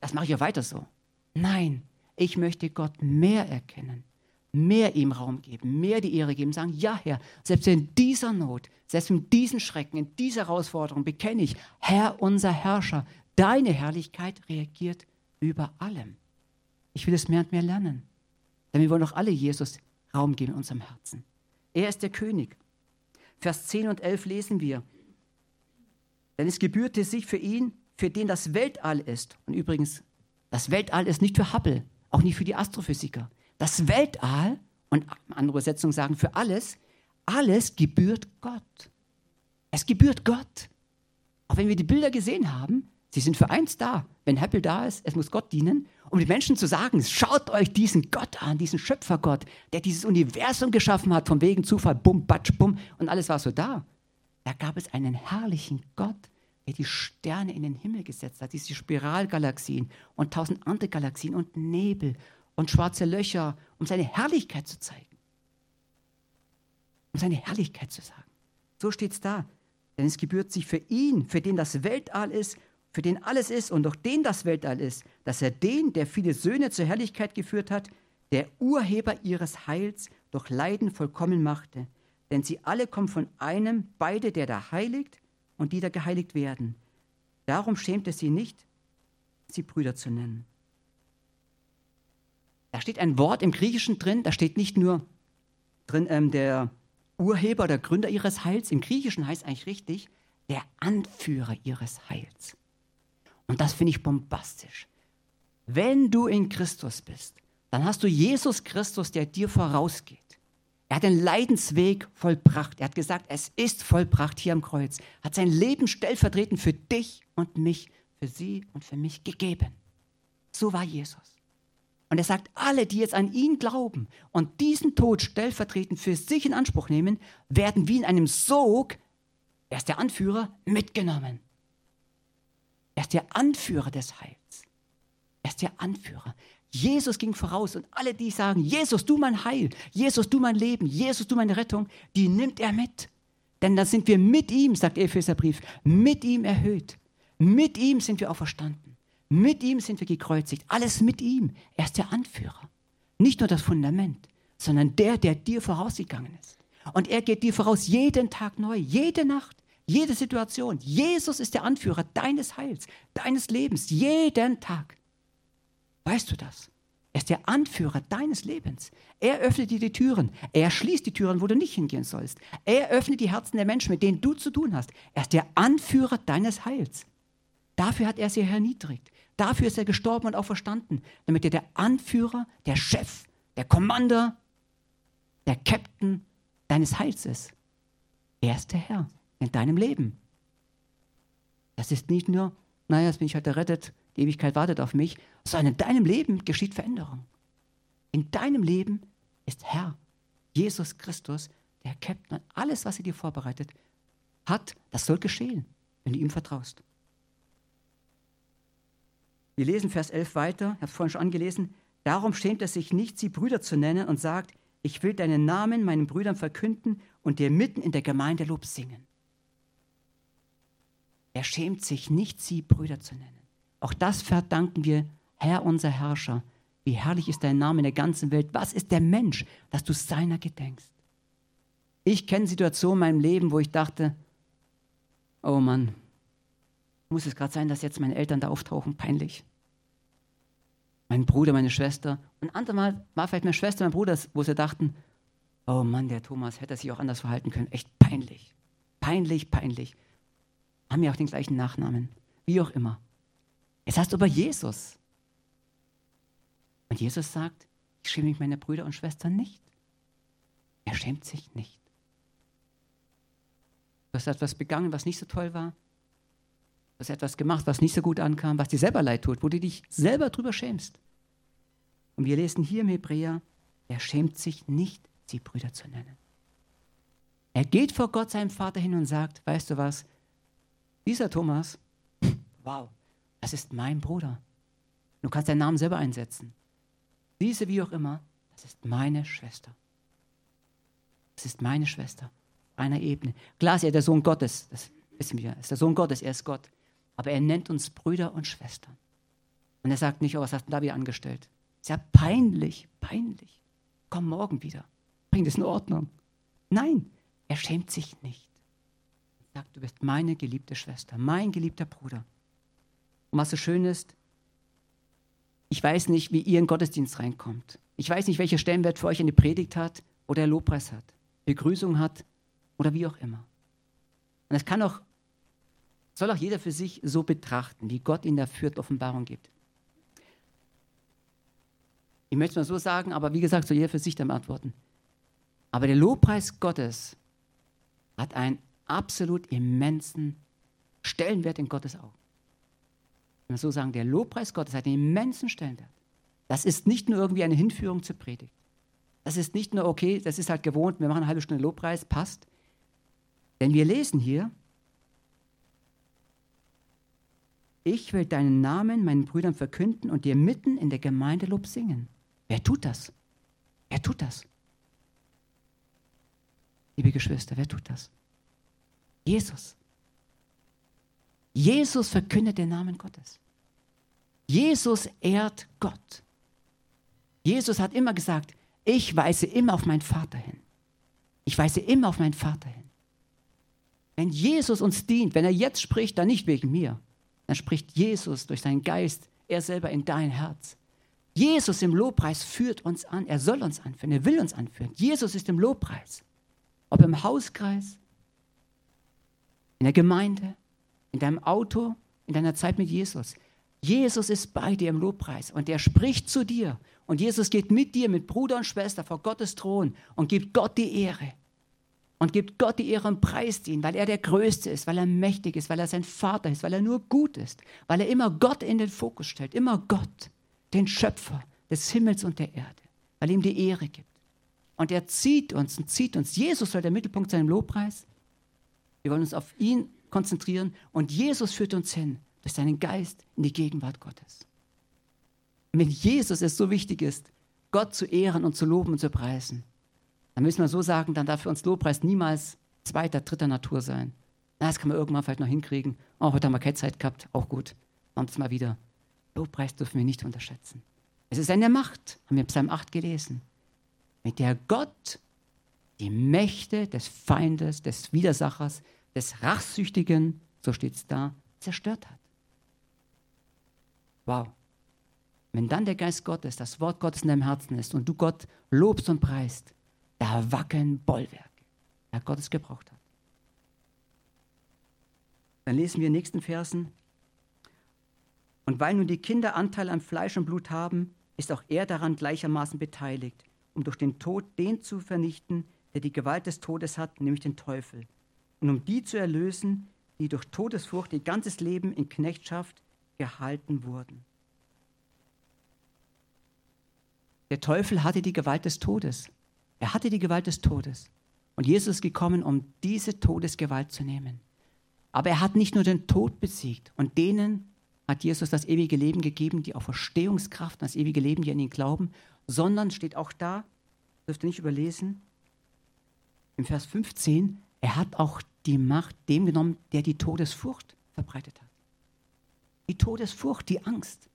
das mache ich ja weiter so. Nein, ich möchte Gott mehr erkennen, mehr ihm Raum geben, mehr die Ehre geben, sagen, ja Herr, selbst in dieser Not, selbst in diesen Schrecken, in dieser Herausforderung bekenne ich, Herr, unser Herrscher, deine Herrlichkeit reagiert über allem. Ich will es mehr und mehr lernen, denn wir wollen doch alle Jesus Raum geben in unserem Herzen. Er ist der König. Vers 10 und 11 lesen wir. Denn es gebührte sich für ihn, für den das Weltall ist. Und übrigens, das Weltall ist nicht für Hubble, auch nicht für die Astrophysiker. Das Weltall, und andere Übersetzungen sagen für alles, alles gebührt Gott. Es gebührt Gott. Auch wenn wir die Bilder gesehen haben, sie sind für eins da. Wenn Hubble da ist, es muss Gott dienen um den Menschen zu sagen, schaut euch diesen Gott an, diesen Schöpfergott, der dieses Universum geschaffen hat, von wegen Zufall, bum, batsch, bum, und alles war so da. Da gab es einen herrlichen Gott, der die Sterne in den Himmel gesetzt hat, diese Spiralgalaxien und tausend andere Galaxien und Nebel und schwarze Löcher, um seine Herrlichkeit zu zeigen. Um seine Herrlichkeit zu sagen. So steht es da. Denn es gebührt sich für ihn, für den das Weltall ist für den alles ist und durch den das Weltall ist, dass er den, der viele Söhne zur Herrlichkeit geführt hat, der Urheber ihres Heils durch Leiden vollkommen machte. Denn sie alle kommen von einem, beide, der da heiligt und die da geheiligt werden. Darum schämt es sie nicht, sie Brüder zu nennen. Da steht ein Wort im Griechischen drin, da steht nicht nur drin ähm, der Urheber oder Gründer ihres Heils, im Griechischen heißt eigentlich richtig, der Anführer ihres Heils. Und das finde ich bombastisch. Wenn du in Christus bist, dann hast du Jesus Christus, der dir vorausgeht. Er hat den Leidensweg vollbracht. Er hat gesagt, es ist vollbracht hier am Kreuz. Hat sein Leben stellvertretend für dich und mich, für sie und für mich gegeben. So war Jesus. Und er sagt, alle, die jetzt an ihn glauben und diesen Tod stellvertretend für sich in Anspruch nehmen, werden wie in einem Sog Er ist der Anführer, mitgenommen. Er ist der Anführer des Heils. Er ist der Anführer. Jesus ging voraus und alle, die sagen, Jesus, du mein Heil, Jesus, du mein Leben, Jesus, du meine Rettung, die nimmt er mit. Denn dann sind wir mit ihm, sagt Epheserbrief, mit ihm erhöht. Mit ihm sind wir auferstanden. Mit ihm sind wir gekreuzigt. Alles mit ihm. Er ist der Anführer. Nicht nur das Fundament, sondern der, der dir vorausgegangen ist. Und er geht dir voraus jeden Tag neu, jede Nacht, jede Situation. Jesus ist der Anführer deines Heils, deines Lebens, jeden Tag. Weißt du das? Er ist der Anführer deines Lebens. Er öffnet dir die Türen. Er schließt die Türen, wo du nicht hingehen sollst. Er öffnet die Herzen der Menschen, mit denen du zu tun hast. Er ist der Anführer deines Heils. Dafür hat er sich erniedrigt. Dafür ist er gestorben und auch verstanden, damit er der Anführer, der Chef, der Commander, der Captain deines Heils ist. Er ist der Herr in deinem Leben. Das ist nicht nur, naja, jetzt bin ich heute errettet, die Ewigkeit wartet auf mich, sondern in deinem Leben geschieht Veränderung. In deinem Leben ist Herr Jesus Christus, der Captain, alles, was er dir vorbereitet hat, das soll geschehen, wenn du ihm vertraust. Wir lesen Vers 11 weiter, ich habe es vorhin schon angelesen. Darum schämt er sich nicht, sie Brüder zu nennen und sagt, ich will deinen Namen meinen Brüdern verkünden und dir mitten in der Gemeinde Lob singen. Er schämt sich nicht, sie Brüder zu nennen. Auch das verdanken wir, Herr unser Herrscher. Wie herrlich ist dein Name in der ganzen Welt. Was ist der Mensch, dass du seiner gedenkst? Ich kenne Situationen in meinem Leben, wo ich dachte, oh Mann, muss es gerade sein, dass jetzt meine Eltern da auftauchen? Peinlich. Mein Bruder, meine Schwester. Und andermal war vielleicht meine Schwester, mein Bruder, wo sie dachten, oh Mann, der Thomas hätte sich auch anders verhalten können. Echt peinlich. Peinlich, peinlich. Haben ja auch den gleichen Nachnamen. Wie auch immer. Es heißt aber Jesus. Und Jesus sagt, ich schäme mich meiner Brüder und Schwestern nicht. Er schämt sich nicht. Du hast etwas begangen, was nicht so toll war hast etwas gemacht, was nicht so gut ankam, was dir selber leid tut, wo du dich selber drüber schämst. Und wir lesen hier im Hebräer, er schämt sich nicht, sie Brüder zu nennen. Er geht vor Gott, seinem Vater, hin und sagt, weißt du was, dieser Thomas, wow, das ist mein Bruder. Du kannst deinen Namen selber einsetzen. Diese, wie auch immer, das ist meine Schwester. Das ist meine Schwester. Einer Ebene. Klar ist er der Sohn Gottes, das wissen wir. Er ist der Sohn Gottes, er ist Gott aber er nennt uns Brüder und Schwestern. Und er sagt nicht, oh, was hast du da wieder angestellt? Ist ja peinlich, peinlich. Komm morgen wieder. Bring das in Ordnung. Nein, er schämt sich nicht. Sagt, du bist meine geliebte Schwester, mein geliebter Bruder. Und was so schön ist, ich weiß nicht, wie ihr in Gottesdienst reinkommt. Ich weiß nicht, welcher Stellenwert für euch eine Predigt hat oder Lobpreis hat, Begrüßung hat oder wie auch immer. Und es kann auch soll auch jeder für sich so betrachten, wie Gott ihn da führt, Offenbarung gibt. Ich möchte es mal so sagen, aber wie gesagt, soll jeder für sich dann antworten. Aber der Lobpreis Gottes hat einen absolut immensen Stellenwert in Gottes Augen. Wenn wir so sagen, der Lobpreis Gottes hat einen immensen Stellenwert. Das ist nicht nur irgendwie eine Hinführung zur Predigt. Das ist nicht nur, okay, das ist halt gewohnt, wir machen eine halbe Stunde Lobpreis, passt. Denn wir lesen hier, Ich will deinen Namen meinen Brüdern verkünden und dir mitten in der Gemeinde Lob singen. Wer tut das? Wer tut das? Liebe Geschwister, wer tut das? Jesus. Jesus verkündet den Namen Gottes. Jesus ehrt Gott. Jesus hat immer gesagt, ich weise immer auf meinen Vater hin. Ich weise immer auf meinen Vater hin. Wenn Jesus uns dient, wenn er jetzt spricht, dann nicht wegen mir, dann spricht Jesus durch seinen Geist, er selber in dein Herz. Jesus im Lobpreis führt uns an. Er soll uns anführen. Er will uns anführen. Jesus ist im Lobpreis. Ob im Hauskreis, in der Gemeinde, in deinem Auto, in deiner Zeit mit Jesus. Jesus ist bei dir im Lobpreis und er spricht zu dir. Und Jesus geht mit dir, mit Bruder und Schwester vor Gottes Thron und gibt Gott die Ehre und gibt Gott die Ehre und preist ihn, weil er der Größte ist, weil er mächtig ist, weil er sein Vater ist, weil er nur gut ist, weil er immer Gott in den Fokus stellt, immer Gott, den Schöpfer des Himmels und der Erde, weil ihm die Ehre gibt. Und er zieht uns und zieht uns. Jesus soll der Mittelpunkt sein im Lobpreis. Wir wollen uns auf ihn konzentrieren und Jesus führt uns hin durch seinen Geist in die Gegenwart Gottes. Und wenn Jesus es so wichtig ist, Gott zu ehren und zu loben und zu preisen, dann müssen wir so sagen, dann darf für uns Lobpreis niemals zweiter, dritter Natur sein. Na, das kann man irgendwann vielleicht noch hinkriegen. Oh, heute haben wir keine Zeit gehabt, auch gut. Machen es mal wieder. Lobpreis dürfen wir nicht unterschätzen. Es ist eine Macht, haben wir Psalm 8 gelesen, mit der Gott die Mächte des Feindes, des Widersachers, des Rachsüchtigen, so steht es da, zerstört hat. Wow. Wenn dann der Geist Gottes, das Wort Gottes in deinem Herzen ist und du Gott lobst und preist, da wackeln Bollwerke, da Gott es gebraucht hat. Dann lesen wir in den nächsten Versen. Und weil nun die Kinder Anteil an Fleisch und Blut haben, ist auch er daran gleichermaßen beteiligt, um durch den Tod den zu vernichten, der die Gewalt des Todes hat, nämlich den Teufel. Und um die zu erlösen, die durch Todesfurcht ihr ganzes Leben in Knechtschaft gehalten wurden. Der Teufel hatte die Gewalt des Todes. Er hatte die Gewalt des Todes. Und Jesus ist gekommen, um diese Todesgewalt zu nehmen. Aber er hat nicht nur den Tod besiegt und denen hat Jesus das ewige Leben gegeben, die auf Verstehungskraft, das ewige Leben, die an ihn glauben, sondern steht auch da, dürft ihr nicht überlesen, im Vers 15, er hat auch die Macht dem genommen, der die Todesfurcht verbreitet hat. Die Todesfurcht, die Angst.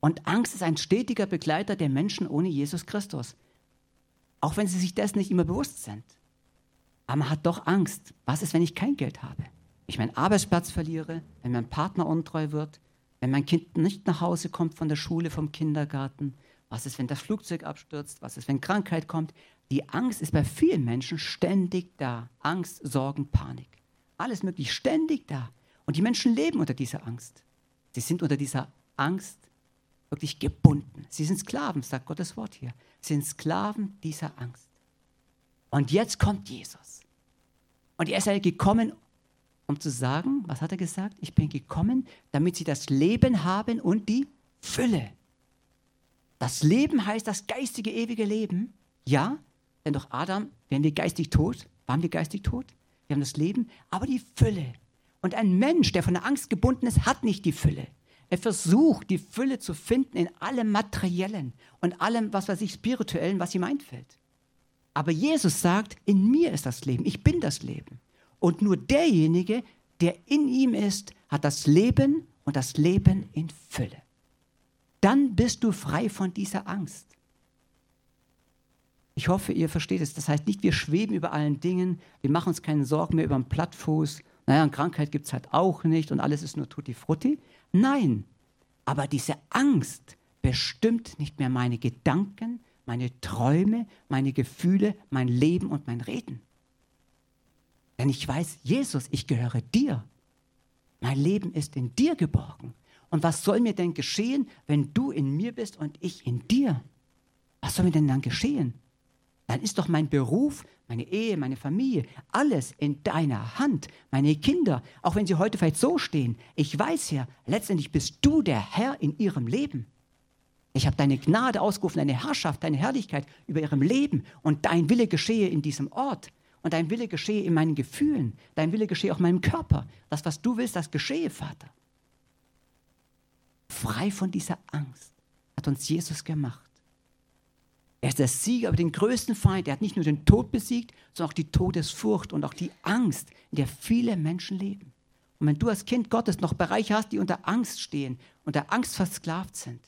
Und Angst ist ein stetiger Begleiter der Menschen ohne Jesus Christus. Auch wenn sie sich dessen nicht immer bewusst sind. Aber man hat doch Angst. Was ist, wenn ich kein Geld habe? Ich meinen Arbeitsplatz verliere, wenn mein Partner untreu wird, wenn mein Kind nicht nach Hause kommt von der Schule, vom Kindergarten. Was ist, wenn das Flugzeug abstürzt? Was ist, wenn Krankheit kommt? Die Angst ist bei vielen Menschen ständig da. Angst, Sorgen, Panik. Alles möglich, ständig da. Und die Menschen leben unter dieser Angst. Sie sind unter dieser Angst wirklich gebunden. Sie sind Sklaven, sagt Gottes Wort hier. Sie sind Sklaven dieser Angst. Und jetzt kommt Jesus. Und er ist ja gekommen, um zu sagen, was hat er gesagt? Ich bin gekommen, damit sie das Leben haben und die Fülle. Das Leben heißt das geistige, ewige Leben. Ja, denn durch Adam wären wir geistig tot. Waren wir geistig tot? Wir haben das Leben, aber die Fülle. Und ein Mensch, der von der Angst gebunden ist, hat nicht die Fülle. Er versucht, die Fülle zu finden in allem Materiellen und allem, was weiß ich, Spirituellen, was ihm einfällt. Aber Jesus sagt, in mir ist das Leben, ich bin das Leben. Und nur derjenige, der in ihm ist, hat das Leben und das Leben in Fülle. Dann bist du frei von dieser Angst. Ich hoffe, ihr versteht es. Das heißt nicht, wir schweben über allen Dingen, wir machen uns keine Sorgen mehr über den Plattfuß. Naja, eine Krankheit gibt es halt auch nicht und alles ist nur tutti frutti. Nein, aber diese Angst bestimmt nicht mehr meine Gedanken, meine Träume, meine Gefühle, mein Leben und mein Reden. Denn ich weiß, Jesus, ich gehöre dir. Mein Leben ist in dir geborgen. Und was soll mir denn geschehen, wenn du in mir bist und ich in dir? Was soll mir denn dann geschehen? dann ist doch mein Beruf, meine Ehe, meine Familie, alles in deiner Hand, meine Kinder, auch wenn sie heute vielleicht so stehen. Ich weiß ja, letztendlich bist du der Herr in ihrem Leben. Ich habe deine Gnade ausgerufen, deine Herrschaft, deine Herrlichkeit über ihrem Leben und dein Wille geschehe in diesem Ort und dein Wille geschehe in meinen Gefühlen, dein Wille geschehe auch in meinem Körper. Das, was du willst, das geschehe, Vater. Frei von dieser Angst hat uns Jesus gemacht. Er ist der Sieger über den größten Feind. Er hat nicht nur den Tod besiegt, sondern auch die Todesfurcht und auch die Angst, in der viele Menschen leben. Und wenn du als Kind Gottes noch Bereiche hast, die unter Angst stehen, unter Angst versklavt sind,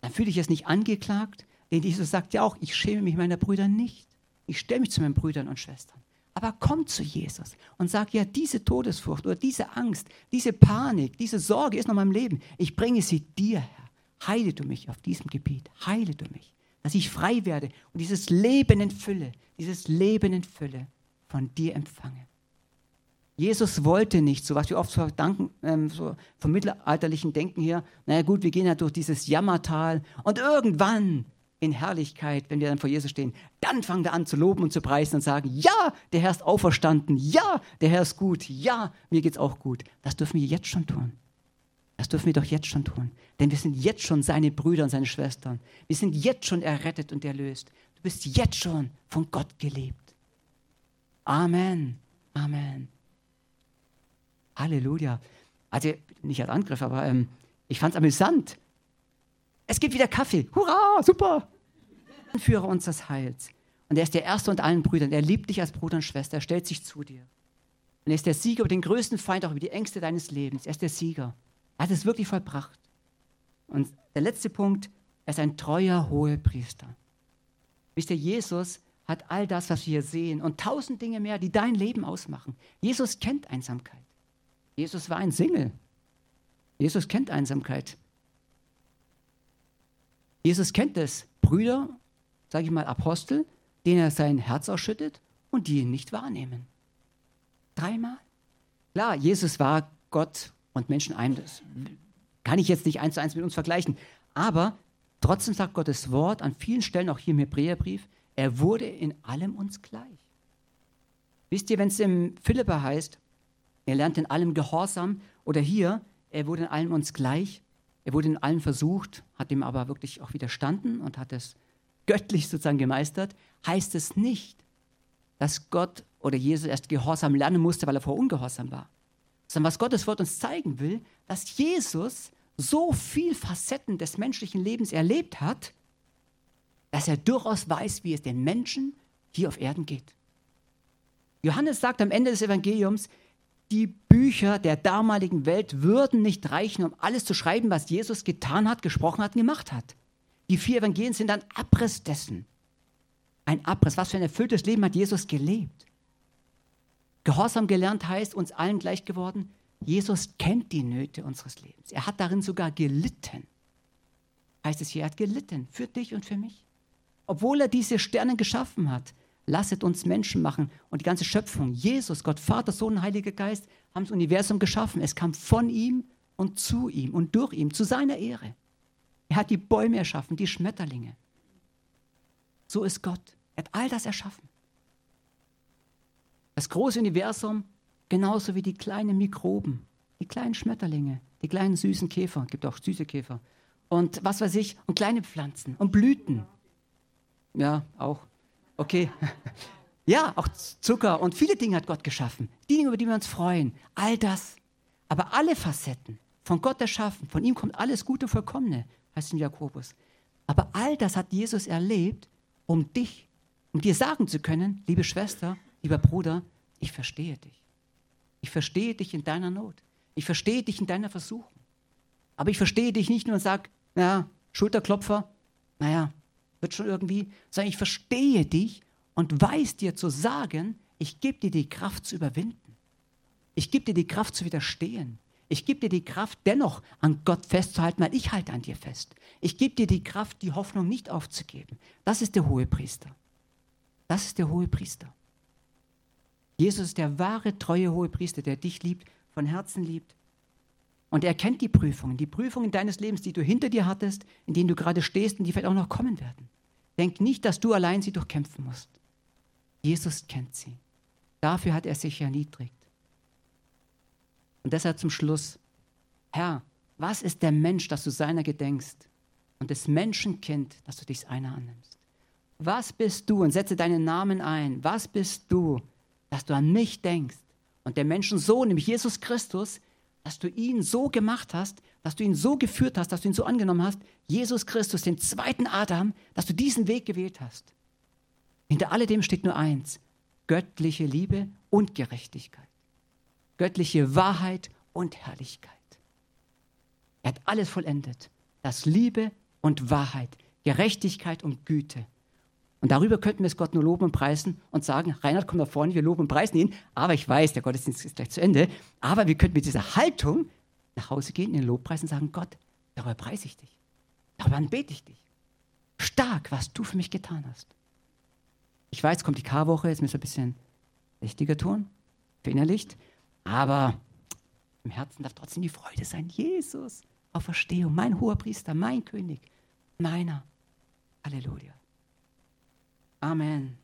dann fühle ich es nicht angeklagt, denn Jesus sagt ja auch, ich schäme mich meiner Brüder nicht. Ich stelle mich zu meinen Brüdern und Schwestern. Aber komm zu Jesus und sag ja, diese Todesfurcht oder diese Angst, diese Panik, diese Sorge ist noch in meinem Leben. Ich bringe sie dir, Herr. Heile du mich auf diesem Gebiet. Heile du mich dass ich frei werde und dieses Leben in Fülle, dieses Leben in Fülle von dir empfange. Jesus wollte nicht, so was wir oft verdanken, ähm, so vom mittelalterlichen Denken her, naja gut, wir gehen ja durch dieses Jammertal und irgendwann in Herrlichkeit, wenn wir dann vor Jesus stehen, dann fangen wir an zu loben und zu preisen und sagen, ja, der Herr ist auferstanden, ja, der Herr ist gut, ja, mir geht's auch gut. Das dürfen wir jetzt schon tun. Das dürfen wir doch jetzt schon tun. Denn wir sind jetzt schon seine Brüder und seine Schwestern. Wir sind jetzt schon errettet und erlöst. Du bist jetzt schon von Gott gelebt. Amen. Amen. Halleluja. Also nicht als Angriff, aber ähm, ich fand es amüsant. Es gibt wieder Kaffee. Hurra, super. Führer unseres Heils. Und er ist der Erste unter allen Brüdern. Er liebt dich als Bruder und Schwester. Er stellt sich zu dir. Und er ist der Sieger über den größten Feind, auch über die Ängste deines Lebens. Er ist der Sieger. Er hat es wirklich vollbracht. Und der letzte Punkt, er ist ein treuer Hohepriester. Wisst ihr, Jesus hat all das, was wir hier sehen und tausend Dinge mehr, die dein Leben ausmachen. Jesus kennt Einsamkeit. Jesus war ein Single. Jesus kennt Einsamkeit. Jesus kennt es. Brüder, sage ich mal Apostel, denen er sein Herz ausschüttet und die ihn nicht wahrnehmen. Dreimal. Klar, Jesus war Gott und Menschen ein. Das kann ich jetzt nicht eins zu eins mit uns vergleichen. Aber trotzdem sagt Gottes Wort an vielen Stellen, auch hier im Hebräerbrief, er wurde in allem uns gleich. Wisst ihr, wenn es im Philippa heißt, er lernt in allem Gehorsam, oder hier, er wurde in allem uns gleich, er wurde in allem versucht, hat ihm aber wirklich auch widerstanden und hat es göttlich sozusagen gemeistert, heißt es nicht, dass Gott oder Jesus erst Gehorsam lernen musste, weil er vor ungehorsam war. Sondern was Gottes Wort uns zeigen will, dass Jesus so viel Facetten des menschlichen Lebens erlebt hat, dass er durchaus weiß, wie es den Menschen hier auf Erden geht. Johannes sagt am Ende des Evangeliums, die Bücher der damaligen Welt würden nicht reichen, um alles zu schreiben, was Jesus getan hat, gesprochen hat und gemacht hat. Die vier Evangelien sind ein Abriss dessen. Ein Abriss. Was für ein erfülltes Leben hat Jesus gelebt? Gehorsam gelernt heißt, uns allen gleich geworden. Jesus kennt die Nöte unseres Lebens. Er hat darin sogar gelitten. Heißt es hier, er hat gelitten für dich und für mich. Obwohl er diese Sterne geschaffen hat, lasset uns Menschen machen und die ganze Schöpfung, Jesus, Gott, Vater, Sohn Heiliger Geist, haben das Universum geschaffen. Es kam von ihm und zu ihm und durch ihm, zu seiner Ehre. Er hat die Bäume erschaffen, die Schmetterlinge. So ist Gott. Er hat all das erschaffen. Das große Universum, genauso wie die kleinen Mikroben, die kleinen Schmetterlinge, die kleinen süßen Käfer, gibt auch süße Käfer. Und was weiß ich, und kleine Pflanzen und Blüten. Ja, auch. Okay. Ja, auch Zucker und viele Dinge hat Gott geschaffen. Dinge, über die wir uns freuen. All das. Aber alle Facetten, von Gott erschaffen, von ihm kommt alles Gute und Vollkommene heißt in Jakobus. Aber all das hat Jesus erlebt, um dich, um dir sagen zu können, liebe Schwester, lieber Bruder, ich verstehe dich. Ich verstehe dich in deiner Not. Ich verstehe dich in deiner Versuchung. Aber ich verstehe dich nicht nur und sage, naja, Schulterklopfer, naja, wird schon irgendwie, sondern ich verstehe dich und weiß dir zu sagen, ich gebe dir die Kraft zu überwinden. Ich gebe dir die Kraft zu widerstehen. Ich gebe dir die Kraft, dennoch an Gott festzuhalten, weil ich halte an dir fest. Ich gebe dir die Kraft, die Hoffnung nicht aufzugeben. Das ist der hohe Priester. Das ist der hohe Priester. Jesus ist der wahre, treue hohe Priester, der dich liebt, von Herzen liebt. Und er kennt die Prüfungen, die Prüfungen deines Lebens, die du hinter dir hattest, in denen du gerade stehst und die vielleicht auch noch kommen werden. Denk nicht, dass du allein sie durchkämpfen musst. Jesus kennt sie. Dafür hat er sich erniedrigt. Und deshalb zum Schluss, Herr, was ist der Mensch, dass du seiner gedenkst und des Menschenkind, dass du dich einer annimmst? Was bist du und setze deinen Namen ein? Was bist du, dass du an mich denkst und der Menschensohn, nämlich Jesus Christus, dass du ihn so gemacht hast, dass du ihn so geführt hast, dass du ihn so angenommen hast, Jesus Christus, den zweiten Adam, dass du diesen Weg gewählt hast. Hinter alledem steht nur eins, göttliche Liebe und Gerechtigkeit göttliche Wahrheit und Herrlichkeit. Er hat alles vollendet. Das Liebe und Wahrheit, Gerechtigkeit und Güte. Und darüber könnten wir es Gott nur loben und preisen und sagen, Reinhard, komm da vorne, wir loben und preisen ihn. Aber ich weiß, der Gottesdienst ist gleich zu Ende. Aber wir könnten mit dieser Haltung nach Hause gehen, in den Lobpreis und sagen, Gott, darüber preise ich dich. Darüber anbete ich dich. Stark, was du für mich getan hast. Ich weiß, kommt die Karwoche, jetzt müssen wir ein bisschen richtiger tun, verinnerlicht. Aber im Herzen darf trotzdem die Freude sein. Jesus, Auferstehung, mein hoher Priester, mein König, meiner. Halleluja. Amen.